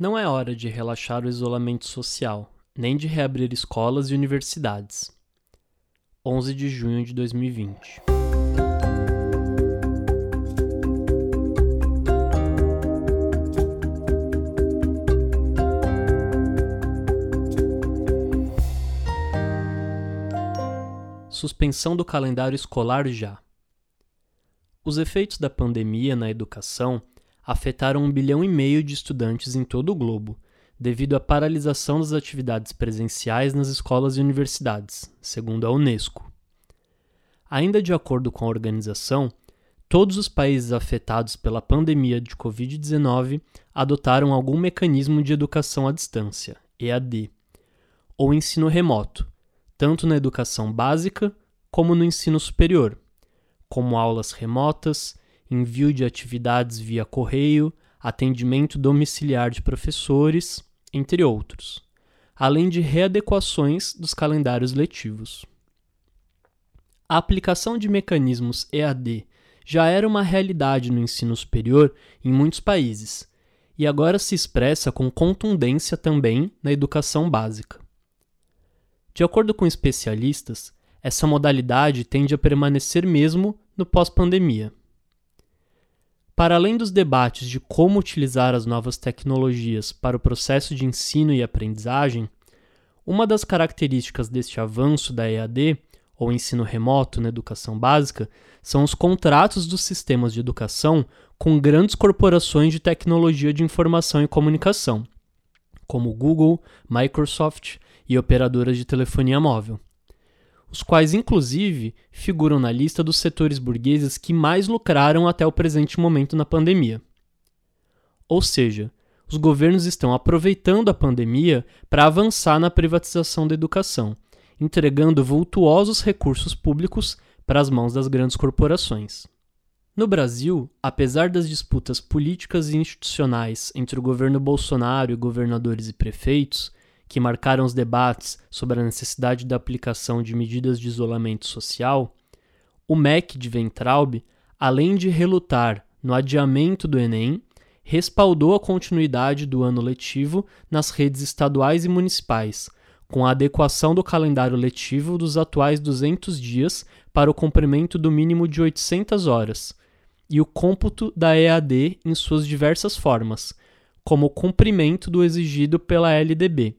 Não é hora de relaxar o isolamento social, nem de reabrir escolas e universidades. 11 de junho de 2020. Suspensão do calendário escolar já. Os efeitos da pandemia na educação afetaram um bilhão e meio de estudantes em todo o globo, devido à paralisação das atividades presenciais nas escolas e universidades, segundo a Unesco. Ainda de acordo com a organização, todos os países afetados pela pandemia de Covid-19 adotaram algum mecanismo de educação à distância, EAD, ou ensino remoto, tanto na educação básica como no ensino superior, como aulas remotas, envio de atividades via correio, atendimento domiciliar de professores, entre outros, além de readequações dos calendários letivos. A aplicação de mecanismos EAD já era uma realidade no ensino superior em muitos países e agora se expressa com contundência também na educação básica. De acordo com especialistas, essa modalidade tende a permanecer mesmo no pós-pandemia. Para além dos debates de como utilizar as novas tecnologias para o processo de ensino e aprendizagem, uma das características deste avanço da EAD, ou ensino remoto na educação básica, são os contratos dos sistemas de educação com grandes corporações de tecnologia de informação e comunicação, como Google, Microsoft e operadoras de telefonia móvel os quais, inclusive, figuram na lista dos setores burgueses que mais lucraram até o presente momento na pandemia. Ou seja, os governos estão aproveitando a pandemia para avançar na privatização da educação, entregando vultuosos recursos públicos para as mãos das grandes corporações. No Brasil, apesar das disputas políticas e institucionais entre o governo Bolsonaro e governadores e prefeitos, que marcaram os debates sobre a necessidade da aplicação de medidas de isolamento social, o MEC de Ventralbe, além de relutar no adiamento do Enem, respaldou a continuidade do ano letivo nas redes estaduais e municipais, com a adequação do calendário letivo dos atuais 200 dias para o cumprimento do mínimo de 800 horas, e o cômputo da EAD em suas diversas formas, como o cumprimento do exigido pela LDB,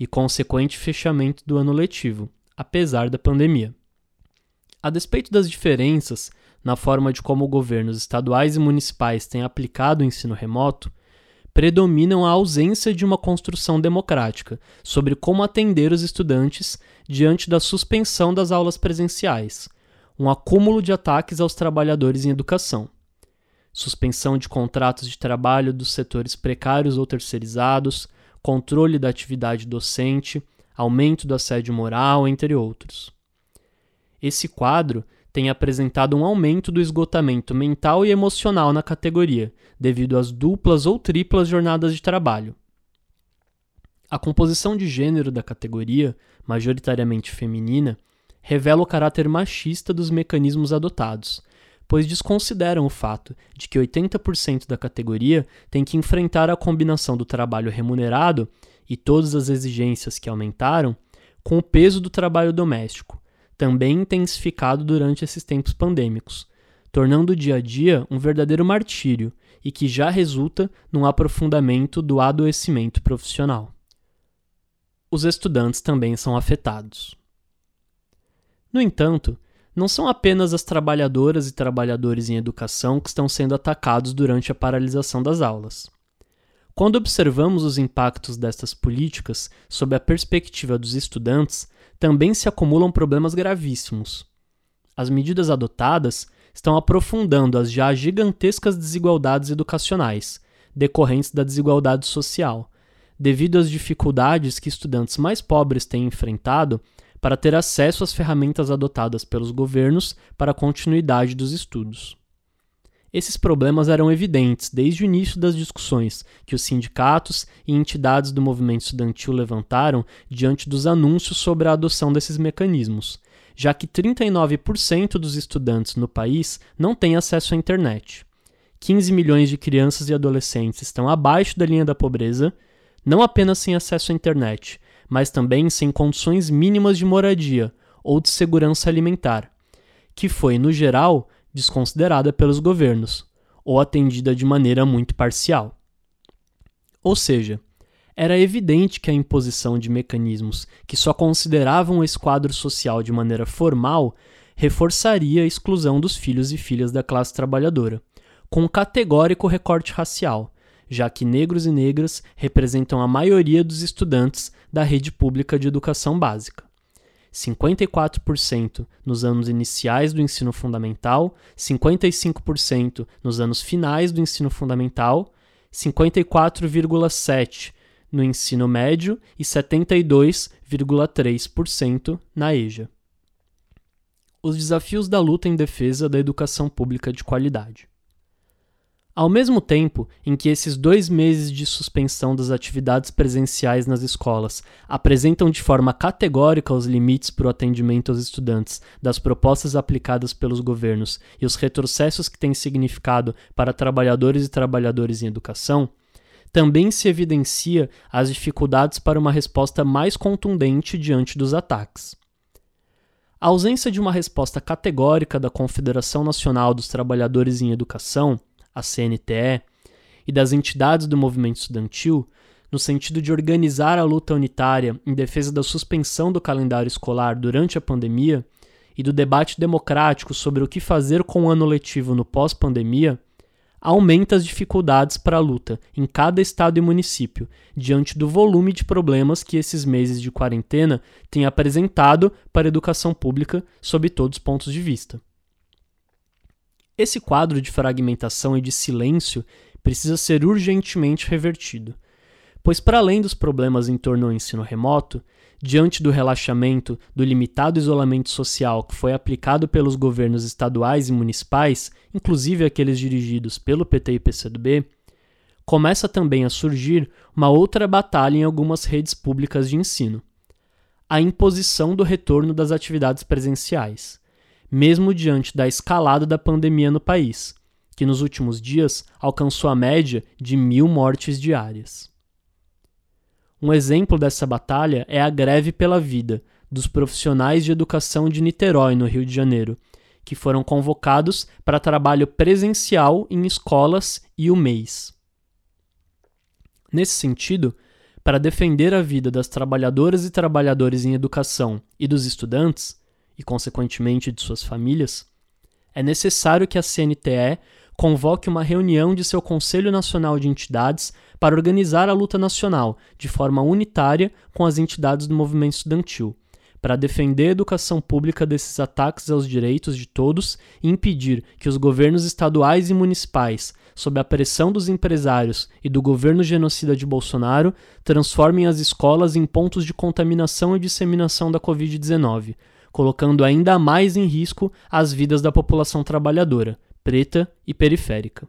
e consequente fechamento do ano letivo, apesar da pandemia. A despeito das diferenças na forma de como governos estaduais e municipais têm aplicado o ensino remoto, predominam a ausência de uma construção democrática sobre como atender os estudantes diante da suspensão das aulas presenciais, um acúmulo de ataques aos trabalhadores em educação, suspensão de contratos de trabalho dos setores precários ou terceirizados, controle da atividade docente, aumento do assédio moral, entre outros. Esse quadro tem apresentado um aumento do esgotamento mental e emocional na categoria, devido às duplas ou triplas jornadas de trabalho. A composição de gênero da categoria, majoritariamente feminina, revela o caráter machista dos mecanismos adotados, pois desconsideram o fato de que 80% da categoria tem que enfrentar a combinação do trabalho remunerado e todas as exigências que aumentaram com o peso do trabalho doméstico, também intensificado durante esses tempos pandêmicos, tornando o dia a dia um verdadeiro martírio e que já resulta num aprofundamento do adoecimento profissional. Os estudantes também são afetados. No entanto, não são apenas as trabalhadoras e trabalhadores em educação que estão sendo atacados durante a paralisação das aulas. Quando observamos os impactos destas políticas sob a perspectiva dos estudantes, também se acumulam problemas gravíssimos. As medidas adotadas estão aprofundando as já gigantescas desigualdades educacionais, decorrentes da desigualdade social, devido às dificuldades que estudantes mais pobres têm enfrentado para ter acesso às ferramentas adotadas pelos governos para a continuidade dos estudos. Esses problemas eram evidentes desde o início das discussões que os sindicatos e entidades do movimento estudantil levantaram diante dos anúncios sobre a adoção desses mecanismos, já que 39% dos estudantes no país não têm acesso à internet. 15 milhões de crianças e adolescentes estão abaixo da linha da pobreza, não apenas sem acesso à internet, mas também sem condições mínimas de moradia ou de segurança alimentar, que foi, no geral, desconsiderada pelos governos, ou atendida de maneira muito parcial. Ou seja, era evidente que a imposição de mecanismos que só consideravam esse quadro social de maneira formal reforçaria a exclusão dos filhos e filhas da classe trabalhadora, com um categórico recorte racial, já que negros e negras representam a maioria dos estudantes da rede pública de educação básica. 54% nos anos iniciais do ensino fundamental, 55% nos anos finais do ensino fundamental, 54,7% no ensino médio e 72,3% na EJA os desafios da luta em defesa da educação pública de qualidade. Ao mesmo tempo em que esses dois meses de suspensão das atividades presenciais nas escolas apresentam de forma categórica os limites para o atendimento aos estudantes das propostas aplicadas pelos governos e os retrocessos que têm significado para trabalhadores e trabalhadores em educação, também se evidencia as dificuldades para uma resposta mais contundente diante dos ataques. A ausência de uma resposta categórica da Confederação Nacional dos Trabalhadores em Educação, a CNTE, e das entidades do movimento estudantil, no sentido de organizar a luta unitária em defesa da suspensão do calendário escolar durante a pandemia e do debate democrático sobre o que fazer com o ano letivo no pós-pandemia, aumenta as dificuldades para a luta em cada estado e município, diante do volume de problemas que esses meses de quarentena têm apresentado para a educação pública sob todos os pontos de vista. Esse quadro de fragmentação e de silêncio precisa ser urgentemente revertido, pois, para além dos problemas em torno ao ensino remoto, diante do relaxamento do limitado isolamento social que foi aplicado pelos governos estaduais e municipais, inclusive aqueles dirigidos pelo PT e PCdoB, começa também a surgir uma outra batalha em algumas redes públicas de ensino: a imposição do retorno das atividades presenciais, mesmo diante da escalada da pandemia no país, que nos últimos dias alcançou a média de mil mortes diárias. Um exemplo dessa batalha é a greve pela vida dos profissionais de educação de Niterói, no Rio de Janeiro, que foram convocados para trabalho presencial em escolas e o mês. Nesse sentido, para defender a vida das trabalhadoras e trabalhadores em educação e dos estudantes, e consequentemente de suas famílias, é necessário que a CNTE convoque uma reunião de seu Conselho Nacional de Entidades para organizar a luta nacional de forma unitária com as entidades do movimento estudantil, para defender a educação pública desses ataques aos direitos de todos e impedir que os governos estaduais e municipais, sob a pressão dos empresários e do governo genocida de Bolsonaro, transformem as escolas em pontos de contaminação e disseminação da Covid-19, colocando ainda mais em risco as vidas da população trabalhadora preta e periférica.